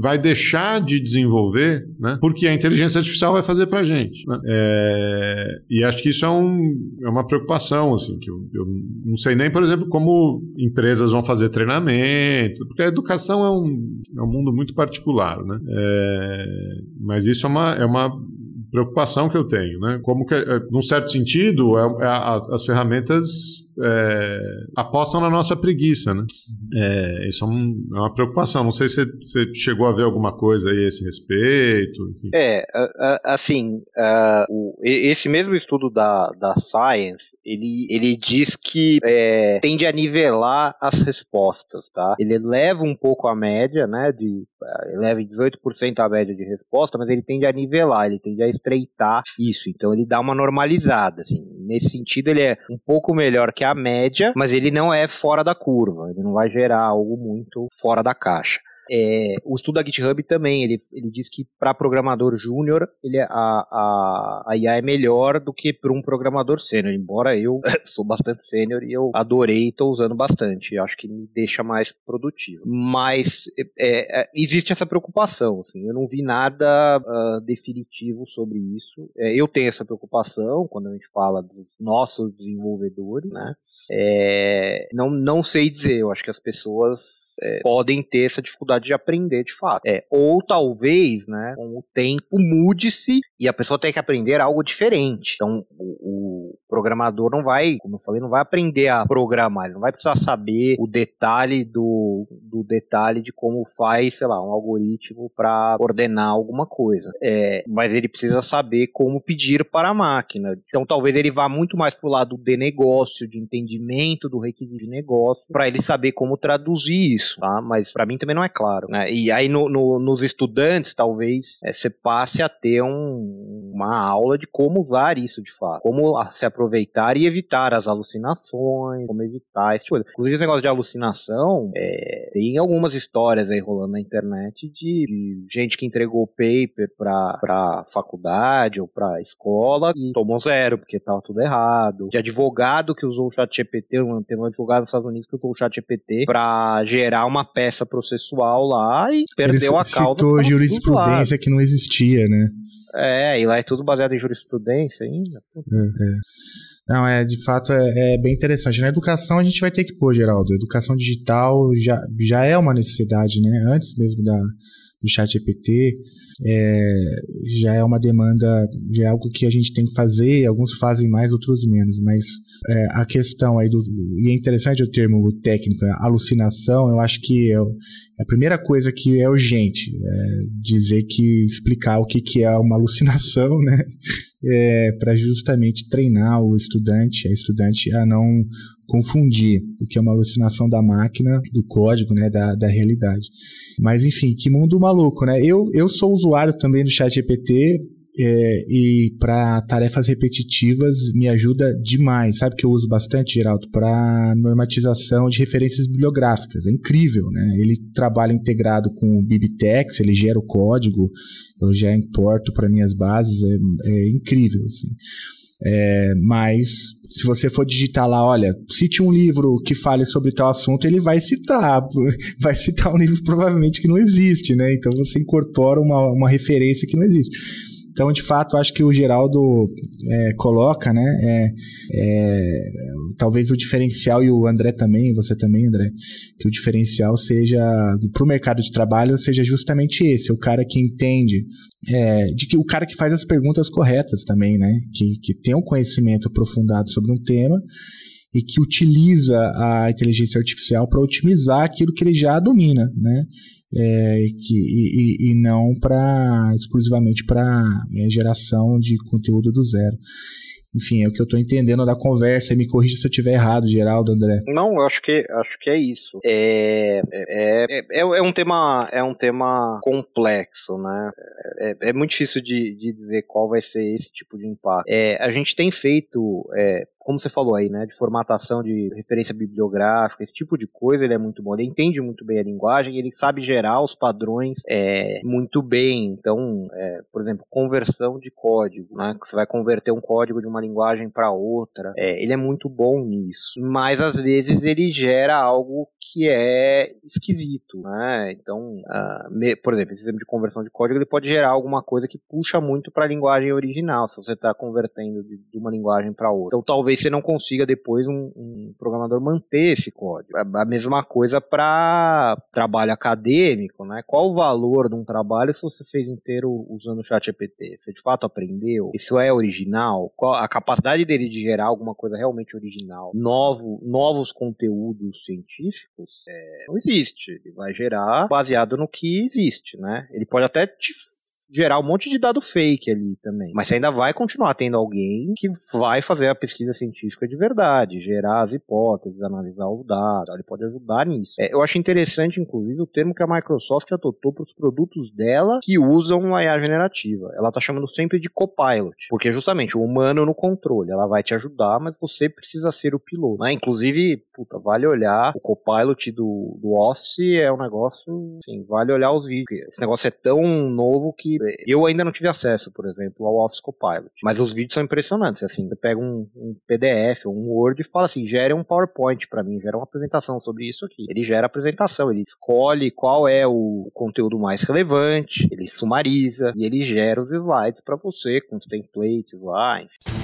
vai deixar de desenvolver, né? porque a inteligência artificial vai fazer para a gente. Né? É, e acho que isso é, um, é uma preocupação, assim, que eu, eu, não sei nem, por exemplo, como empresas vão fazer treinamento, porque a educação é um, é um mundo muito particular. Né? É, mas isso é uma, é uma preocupação que eu tenho, né? Como que, é, num certo sentido, é, é as ferramentas é, apostam na nossa preguiça, né? É, isso é, um, é, uma preocupação. Não sei se você chegou a ver alguma coisa aí a esse respeito. Enfim. É, assim, esse mesmo estudo da, da Science, ele, ele diz que é, tende a nivelar as respostas, tá? Ele leva um pouco a média, né? De, leva 18% a média de resposta, mas ele tende a nivelar, ele tende a estreitar isso. Então ele dá uma normalizada, assim. Nesse sentido, ele é um pouco melhor que a média, mas ele não é fora da curva, ele não vai gerar algo muito fora da caixa. É, o estudo da GitHub também, ele, ele diz que para programador júnior ele a, a, a IA é melhor do que para um programador sênior, embora eu sou bastante sênior e eu adorei e estou usando bastante, acho que me deixa mais produtivo. Mas é, é, existe essa preocupação, assim, eu não vi nada uh, definitivo sobre isso. É, eu tenho essa preocupação quando a gente fala dos nossos desenvolvedores, né? É, não, não sei dizer, eu acho que as pessoas é, podem ter essa dificuldade de aprender de fato. É, ou talvez, né, com o tempo mude-se e a pessoa tem que aprender algo diferente. Então, o, o, programador não vai, como eu falei, não vai aprender a programar, ele não vai precisar saber o detalhe do, do detalhe de como faz, sei lá, um algoritmo para ordenar alguma coisa. É, mas ele precisa saber como pedir para a máquina. Então, talvez ele vá muito mais para o lado de negócio, de entendimento do requisito de negócio, para ele saber como traduzir isso isso, tá? Mas para mim também não é claro, né? E aí no, no, nos estudantes, talvez, é, você passe a ter um, uma aula de como usar isso de fato, como se aproveitar e evitar as alucinações, como evitar esse tipo de coisa. Inclusive, esse negócio de alucinação, é, tem algumas histórias aí rolando na internet de, de gente que entregou paper pra, pra faculdade ou pra escola e tomou zero, porque tava tudo errado. De advogado que usou o chat GPT, tem um advogado nos Estados Unidos que usou o chat GPT pra gerar gerar uma peça processual lá e perdeu Ele a causa. citou jurisprudência que não existia, né? É, e lá é tudo baseado em jurisprudência ainda. É, é. Não, é, de fato é, é, bem interessante. Na educação a gente vai ter que pôr, Geraldo. Educação digital já, já é uma necessidade, né? Antes mesmo da, do chat GPT, é, já é uma demanda, já é algo que a gente tem que fazer, alguns fazem mais, outros menos, mas é, a questão aí do, e é interessante o termo técnico, né, alucinação, eu acho que é, é a primeira coisa que é urgente, é dizer que, explicar o que, que é uma alucinação, né, é, para justamente treinar o estudante, a estudante a não confundir o que é uma alucinação da máquina, do código, né, da, da realidade. Mas enfim, que mundo maluco, né? Eu, eu sou usuário também do ChatGPT, é, e para tarefas repetitivas me ajuda demais. Sabe que eu uso bastante, Geraldo? Para normatização de referências bibliográficas. É incrível, né? Ele trabalha integrado com o Bibitex, ele gera o código, eu já importo para minhas bases, é, é incrível, assim. É, mas se você for digitar lá, olha, cite um livro que fale sobre tal assunto, ele vai citar. Vai citar um livro provavelmente que não existe, né? Então você incorpora uma, uma referência que não existe. Então, de fato, acho que o Geraldo é, coloca, né? É, é, talvez o diferencial, e o André também, você também, André, que o diferencial seja, para o mercado de trabalho, seja justamente esse, o cara que entende, é, de que o cara que faz as perguntas corretas também, né? Que, que tem um conhecimento aprofundado sobre um tema e que utiliza a inteligência artificial para otimizar aquilo que ele já domina, né? é, que, e, e não para exclusivamente para é, geração de conteúdo do zero. Enfim, é o que eu estou entendendo da conversa. E me corrija se eu estiver errado, Geraldo, André. Não, eu acho que acho que é isso. É, é, é, é, é um tema é um tema complexo, né? É, é muito difícil de, de dizer qual vai ser esse tipo de impacto. É, a gente tem feito é, como você falou aí, né, de formatação de referência bibliográfica, esse tipo de coisa, ele é muito bom. Ele entende muito bem a linguagem, ele sabe gerar os padrões é, muito bem. Então, é, por exemplo, conversão de código, né, que você vai converter um código de uma linguagem para outra. É, ele é muito bom nisso, mas às vezes ele gera algo que é esquisito, né? Então, uh, me, por exemplo, esse exemplo de conversão de código, ele pode gerar alguma coisa que puxa muito para a linguagem original, se você está convertendo de, de uma linguagem para outra. Então, talvez talvez você não consiga depois um, um programador manter esse código. A mesma coisa para trabalho acadêmico, né? Qual o valor de um trabalho se você fez inteiro usando o chat GPT? Você de fato aprendeu? Isso é original? Qual a capacidade dele de gerar alguma coisa realmente original? Novo, novos conteúdos científicos? É, não existe. Ele vai gerar baseado no que existe, né? Ele pode até te gerar um monte de dado fake ali também. Mas você ainda vai continuar tendo alguém que vai fazer a pesquisa científica de verdade, gerar as hipóteses, analisar os dados, ele pode ajudar nisso. É, eu acho interessante, inclusive, o termo que a Microsoft adotou para os produtos dela que usam a IA generativa. Ela está chamando sempre de copilot, porque justamente o humano no controle, ela vai te ajudar, mas você precisa ser o piloto. Né? Inclusive, puta, vale olhar o copilot do, do Office é um negócio, assim, vale olhar os vídeos. Esse negócio é tão novo que eu ainda não tive acesso, por exemplo, ao Office Copilot. Mas os vídeos são impressionantes. Assim, você pega um, um PDF ou um Word e fala assim: gere um PowerPoint para mim, gera uma apresentação sobre isso aqui. Ele gera a apresentação, ele escolhe qual é o conteúdo mais relevante, ele sumariza e ele gera os slides para você com os templates lá, enfim.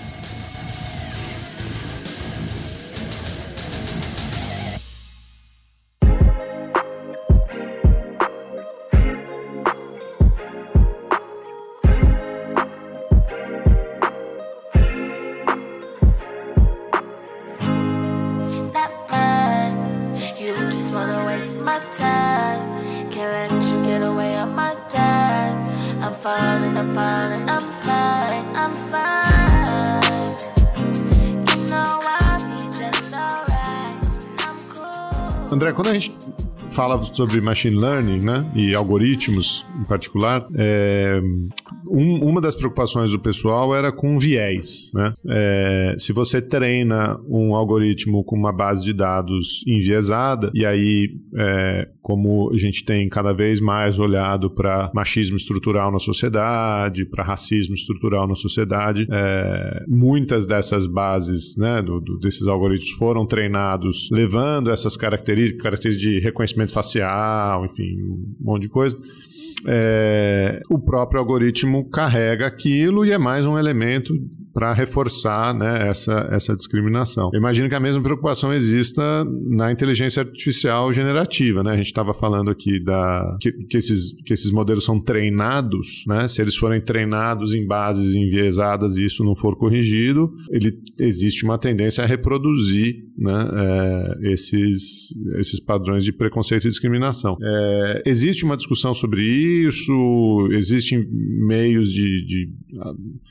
André, quando a gente fala sobre machine learning, né, e algoritmos em particular, é, um, uma das preocupações do pessoal era com viés, né? É, se você treina um algoritmo com uma base de dados enviesada, e aí, é, como a gente tem cada vez mais olhado para machismo estrutural na sociedade, para racismo estrutural na sociedade, é, muitas dessas bases, né, do, do, desses algoritmos foram treinados levando essas características, características de reconhecimento facial, enfim, um monte de coisa. É, o próprio algoritmo carrega aquilo e é mais um elemento para reforçar né, essa, essa discriminação. Eu imagino que a mesma preocupação exista na inteligência artificial generativa. Né? A gente estava falando aqui da, que, que, esses, que esses modelos são treinados, né? se eles forem treinados em bases enviesadas e isso não for corrigido, ele, existe uma tendência a reproduzir né, é, esses, esses padrões de preconceito e discriminação. É, existe uma discussão sobre isso, existem meios de, de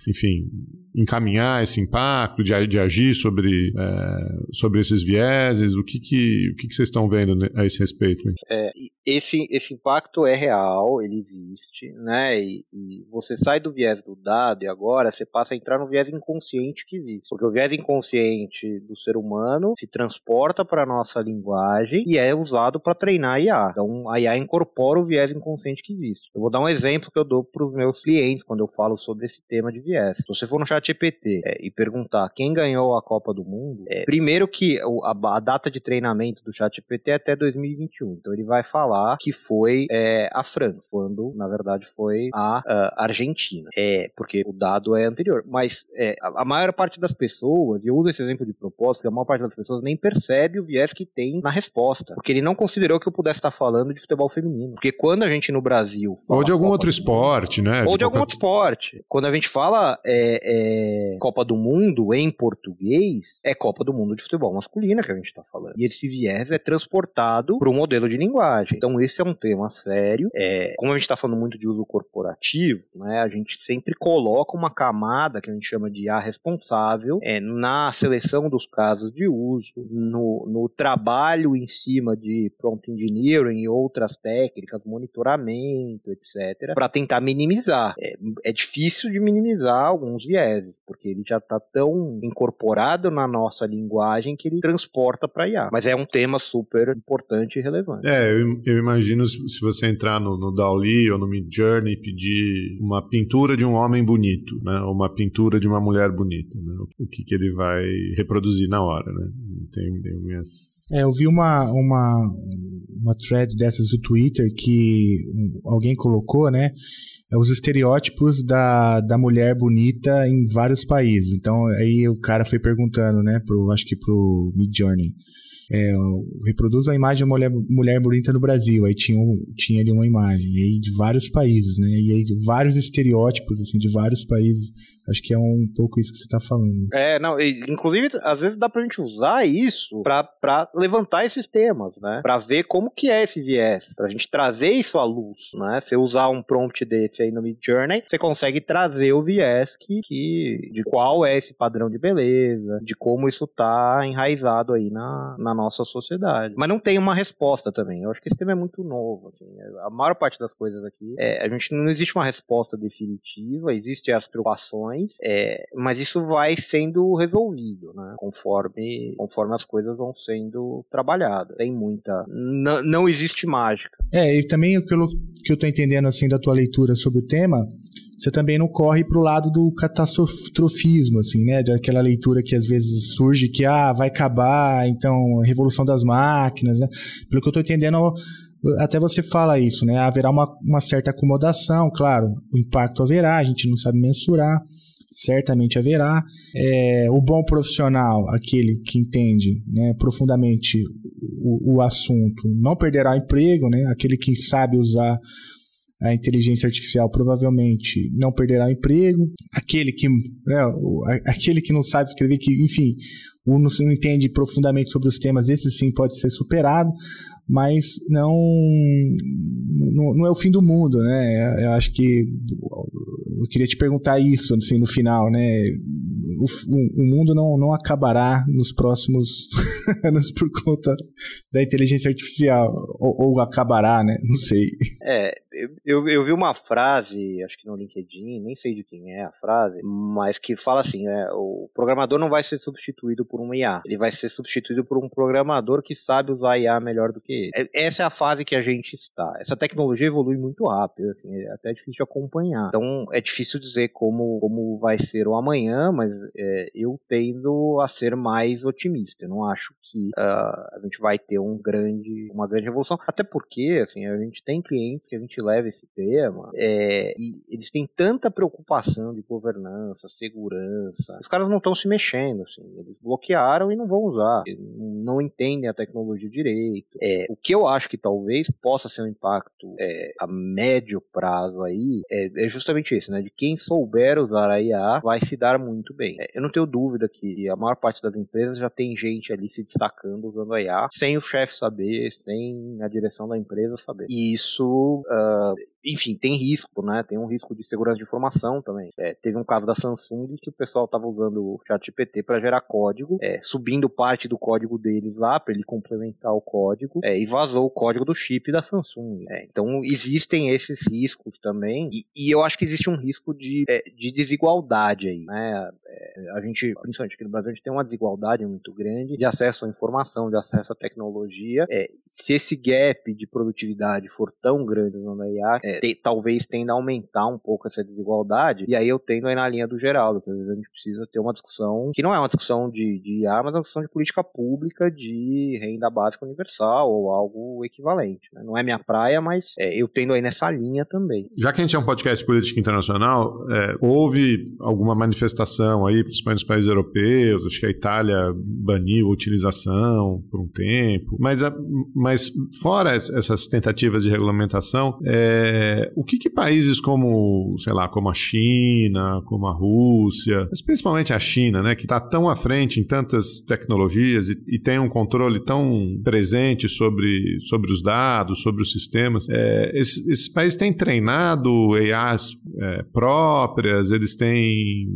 enfim, encaminhar esse impacto, de, de agir sobre, é, sobre esses vieses? O que, que, o que, que vocês estão vendo a esse respeito? É, esse, esse impacto é real, ele existe, né? E, e, você sai do viés do dado e agora você passa a entrar no viés inconsciente que existe. Porque o viés inconsciente do ser humano se transporta para a nossa linguagem e é usado para treinar a IA. Então a IA incorpora o viés inconsciente que existe. Eu vou dar um exemplo que eu dou para os meus clientes quando eu falo sobre esse tema de viés. Se você for no chat GPT é, e perguntar quem ganhou a Copa do Mundo, é, primeiro que a, a, data de treinamento do chat GPT é até 2021. Então ele vai falar que foi é, a França, quando na verdade foi a, a Argentina. É, porque o dado é anterior. Mas é, a, a, maior parte das pessoas, e eu uso esse exemplo de propósito, porque a maior parte das pessoas nem percebe o viés que tem na resposta. Porque ele não considerou que eu pudesse estar falando de futebol feminino. Porque quando a gente no Brasil Ou de algum Copa outro esporte, né? Ou de, de algum outro esporte. Quando a gente fala é, é, Copa do Mundo em português, é Copa do Mundo de futebol masculina que a gente está falando. E esse viés é transportado para um modelo de linguagem. Então esse é um tema sério. É, como a gente está falando muito de uso corporativo, né, a gente sempre coloca uma camada que a gente chama de A responsável é, na seleção dos casos de uso, no, no trabalho em cima de prompt engineering e outras técnicas, monitoramento, etc., para tentar minimizar. É, é difícil de minimizar alguns porque ele já está tão incorporado na nossa linguagem que ele transporta para IA. Mas é um tema super importante e relevante. É, eu, eu imagino se você entrar no, no Dali ou no Mid Journey e pedir uma pintura de um homem bonito, né, ou uma pintura de uma mulher bonita, né, o que, que ele vai reproduzir na hora, né? Tem, tem minhas é, eu vi uma, uma, uma thread dessas do Twitter que alguém colocou, né? É os estereótipos da, da mulher bonita em vários países. Então, aí o cara foi perguntando, né, pro, acho que pro Mid Journey é, reproduz a imagem de mulher, mulher bonita no Brasil. Aí tinha, tinha ali uma imagem, e aí de vários países, né? E aí vários estereótipos, assim, de vários países. Acho que é um pouco isso que você está falando. É, não, inclusive, às vezes dá pra gente usar isso para levantar esses temas, né? Pra ver como que é esse viés, pra gente trazer isso à luz, né? Você usar um prompt desse aí no Mid Journey, você consegue trazer o viés que, que, de qual é esse padrão de beleza, de como isso tá enraizado aí na, na nossa sociedade. Mas não tem uma resposta também. Eu acho que esse tema é muito novo. Assim. A maior parte das coisas aqui, é, a gente não existe uma resposta definitiva, existem as preocupações, é, mas isso vai sendo resolvido, né? Conforme, conforme as coisas vão sendo trabalhadas. Tem muita. Não, não existe mágica. É, e também pelo que eu estou entendendo assim da tua leitura sobre o tema, você também não corre para o lado do catastrofismo, assim, né? Daquela leitura que às vezes surge que, ah, vai acabar, então, a revolução das máquinas, né? Pelo que eu estou entendendo, até você fala isso, né? Haverá uma, uma certa acomodação, claro, o impacto haverá, a gente não sabe mensurar, certamente haverá. É, o bom profissional, aquele que entende né, profundamente o, o assunto, não perderá emprego, né? Aquele que sabe usar a inteligência artificial provavelmente não perderá emprego. Aquele que, né, aquele que não sabe escrever, que, enfim, não entende profundamente sobre os temas, esse sim pode ser superado, mas não, não, não é o fim do mundo, né? Eu acho que eu queria te perguntar isso assim, no final, né? O, o, mundo não, não acabará nos próximos anos por conta da inteligência artificial, ou, ou acabará, né? Não sei. É, eu, eu vi uma frase, acho que no LinkedIn, nem sei de quem é a frase, mas que fala assim: é, o programador não vai ser substituído por um IA, ele vai ser substituído por um programador que sabe usar IA melhor do que ele. É, essa é a fase que a gente está. Essa tecnologia evolui muito rápido, assim, é até difícil de acompanhar. Então é difícil dizer como, como vai ser o amanhã, mas é, eu tendo a ser mais otimista. Eu não acho que uh, a gente vai ter um grande, uma grande revolução, até porque assim, a gente tem clientes que a gente leva esse tema, é, e eles têm tanta preocupação de governança, segurança. Os caras não estão se mexendo, assim, eles bloquearam e não vão usar, não entendem a tecnologia direito. É, o que eu acho que talvez possa ser um impacto é, a médio prazo aí é, é, justamente esse, né? De quem souber usar a IA vai se dar muito bem. É, eu não tenho dúvida que a maior parte das empresas já tem gente ali se destacando usando a IA, sem o chefe saber, sem a direção da empresa saber. E isso Uh, enfim, tem risco, né? Tem um risco de segurança de informação também. É, teve um caso da Samsung que o pessoal estava usando o ChatGPT para gerar código, é, subindo parte do código deles lá para ele complementar o código é, e vazou o código do chip da Samsung. É, então existem esses riscos também e, e, eu acho que existe um risco de, é, de desigualdade aí, né? É, a gente, principalmente aqui no Brasil, a gente tem uma desigualdade muito grande de acesso à informação, de acesso à tecnologia. se esse gap de produtividade for tão grande no IA, é, te, talvez tenda a aumentar um pouco essa desigualdade, e aí eu tendo aí na linha do Geraldo, que a gente precisa ter uma discussão, que não é uma discussão de, de IA, mas é uma discussão de política pública de renda básica universal ou algo equivalente. Né? Não é minha praia, mas é, eu tendo aí nessa linha também. Já que a gente é um podcast de política internacional, é, houve alguma manifestação aí, principalmente nos países europeus, acho que a Itália baniu a utilização por um tempo, mas, a, mas fora essas tentativas de regulamentação, é, é, o que, que, países como, sei lá, como a China, como a Rússia, mas principalmente a China, né, que está tão à frente em tantas tecnologias e, e, tem um controle tão presente sobre, sobre os dados, sobre os sistemas, é, esses, esses, países têm treinado EAs é, próprias, eles têm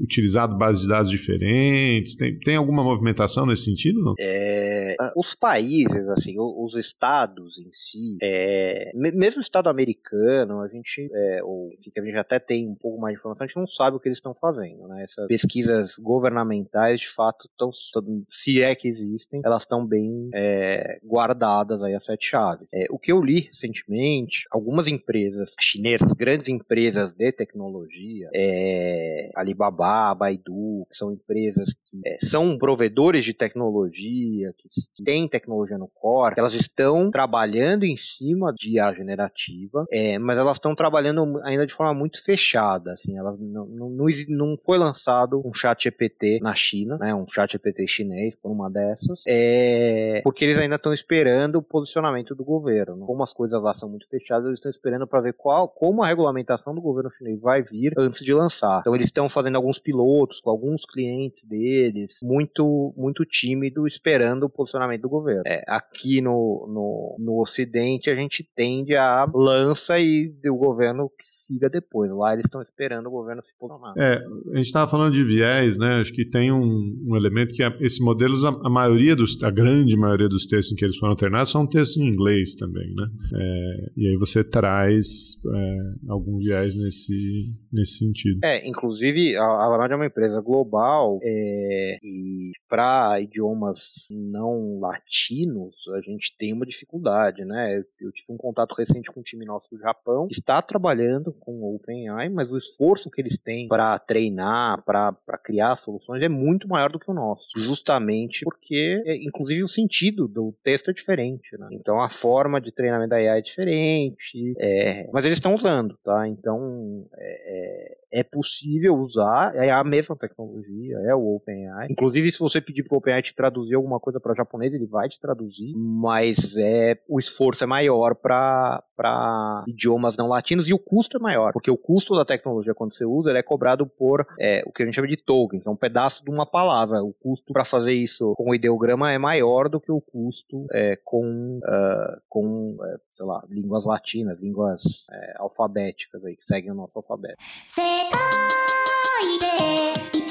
utilizado bases de dados diferentes, tem, tem alguma movimentação nesse sentido? Não? É, os países, assim, os estados em si, é, mesmo o estado americano, a gente, é, ou que a gente até tem um pouco mais de informação, a gente não sabe o que eles estão fazendo, né? Essas pesquisas governamentais, de fato, se é que existem, elas estão bem é, guardadas aí as sete chaves. É, o que eu li recentemente, algumas empresas chinesas, grandes empresas de tecnologia, é, Alibaba, Baidu, que são empresas que é, são provedores de tecnologia, que, que têm tecnologia no core, elas estão trabalhando em cima de IA generativa, é, mas elas estão trabalhando ainda de forma muito fechada, assim, elas não, não, não foi lançado um chat GPT na China, né, um chat GPT chinês por uma dessas, é, porque eles ainda estão esperando o posicionamento do governo. Como as coisas lá são muito fechadas, eles estão esperando para ver qual, como a regulamentação do governo chinês vai vir antes de lançar. Então eles estão fazendo alguns pilotos com alguns clientes deles, muito muito tímido, esperando o posicionamento do governo. É, aqui no, no, no Ocidente a gente tende a lança e o governo que siga depois. Lá eles estão esperando o governo se posicionar. É, a gente estava falando de viés, né? Acho que tem um, um elemento que é, esses modelos, a, a, maioria dos, a grande maioria dos textos em que eles foram treinados são textos em inglês também, né? É, e aí você traz é, algum viés nesse, nesse sentido. É, inclusive a Avanade é uma empresa global é, e para idiomas não latinos a gente tem uma dificuldade, né? Eu, eu tive um contato recente com um time nosso do Japão está trabalhando com o OpenAI, mas o esforço que eles têm para treinar, para criar soluções é muito maior do que o nosso, justamente porque, é, inclusive, o sentido do texto é diferente, né? Então a forma de treinamento da AI é diferente, é, mas eles estão usando, tá? Então é, é, é possível usar, é a mesma tecnologia, é o OpenAI. Inclusive, se você pedir para o OpenAI te traduzir alguma coisa para japonês, ele vai te traduzir, mas é o esforço é maior para idiomas não latinos e o custo é maior, porque o custo da tecnologia quando você usa, ele é cobrado por é, o que a gente chama de tokens, é um pedaço de uma palavra. O custo para fazer isso com o ideograma é maior do que o custo é, com, uh, com é, sei lá, línguas latinas, línguas é, alfabéticas aí, que seguem o nosso alfabeto. よ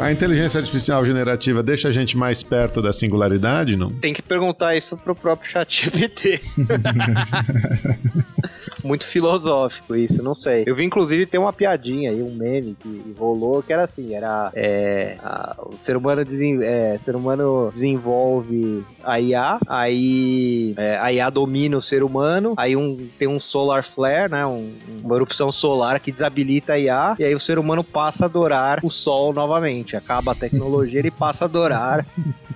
A inteligência artificial generativa deixa a gente mais perto da singularidade, não? Tem que perguntar isso pro próprio chat GPT. muito filosófico isso, não sei. Eu vi inclusive tem uma piadinha aí, um meme que rolou que era assim, era é, a, o ser humano, desen, é, ser humano desenvolve a IA, aí é, a IA domina o ser humano, aí um, tem um solar flare, né, um, uma erupção solar que desabilita a IA, e aí o ser humano passa a adorar o sol novamente, acaba a tecnologia, ele passa a adorar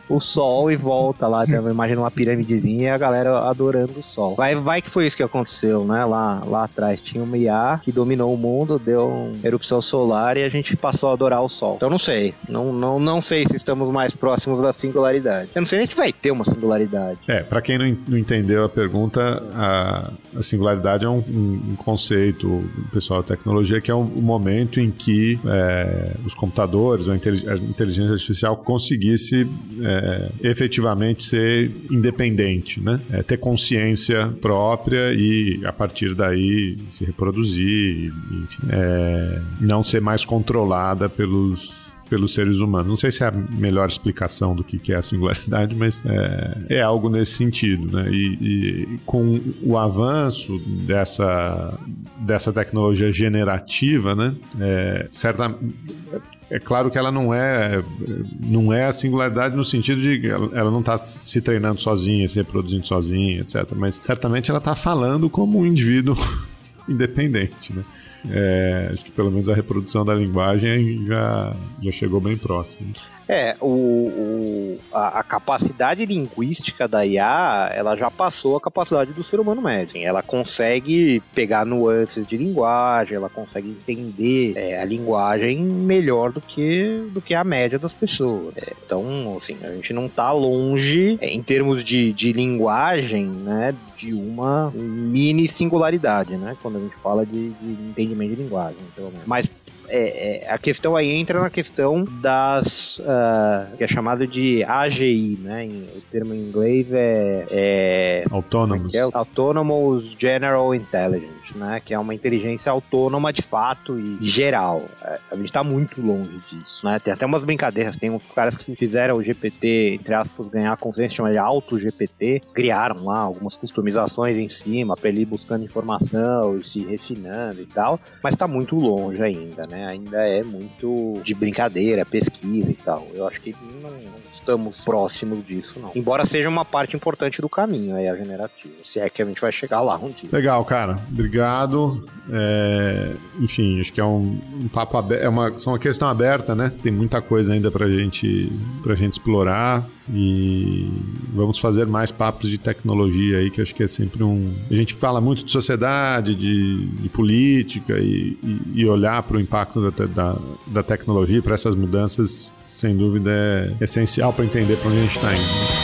o sol e volta lá. Imagina uma piramidezinha e a galera adorando o sol. Vai, vai que foi isso que aconteceu, né? Lá, lá atrás tinha uma IA que dominou o mundo, deu uma erupção solar e a gente passou a adorar o sol. Então não sei. Não, não, não sei se estamos mais próximos da singularidade. Eu não sei nem se vai ter uma singularidade. É, para quem não, não, entendeu a pergunta, a, a singularidade é um, um, conceito, pessoal da tecnologia, que é um, momento em que é, os computadores a inteligência artificial conseguisse é, efetivamente ser independente, né? É, ter consciência própria e a partir daí se reproduzir, enfim, é, não ser mais controlada pelos pelos seres humanos. Não sei se é a melhor explicação do que é a singularidade, mas é, é algo nesse sentido. Né? E, e, com o avanço dessa, dessa tecnologia generativa, né? É, certa, é claro que ela não é não é a singularidade no sentido de que ela, não está se treinando sozinha, se reproduzindo sozinha, etc. Mas certamente ela está falando como um indivíduo independente, né? É, acho que pelo menos a reprodução da linguagem já, já chegou bem próximo. É, o, o a, a, capacidade linguística da IA, ela já passou a capacidade do ser humano médio. Ela consegue pegar nuances de linguagem, ela consegue entender é, a linguagem melhor do que, do que a média das pessoas. É, então, assim, a gente não está longe, é, em termos de, de linguagem, né, de uma mini singularidade, né, quando a gente fala de, de entendimento de linguagem, pelo menos. Mas é, é, a questão aí entra na questão das uh, que é chamado de AGI, né? Em, o termo em inglês é, é Autonomous. É, é Autonomous General Intelligence né? Que é uma inteligência autônoma de fato e geral. É, a gente está muito longe disso, né? Tem até umas brincadeiras, tem uns caras que fizeram o GPT, entre aspas, ganhar consciência, chama de auto GPT, criaram lá algumas customizações em cima para ele buscando informação e se refinando e tal, mas está muito longe ainda, né? Ainda é muito de brincadeira, pesquisa e tal. Eu acho que não, não estamos próximos disso, não. Embora seja uma parte importante do caminho aí, a generativa. Se é que a gente vai chegar lá um dia. Legal, cara. Obrigado obrigado. É, enfim, acho que é um, um papo aberto, é uma, são uma questão aberta, né? Tem muita coisa ainda pra gente, pra gente explorar e vamos fazer mais papos de tecnologia aí, que acho que é sempre um. A gente fala muito de sociedade, de, de política e, e, e olhar para o impacto da, da, da tecnologia, para essas mudanças, sem dúvida é essencial para entender para onde a gente está indo.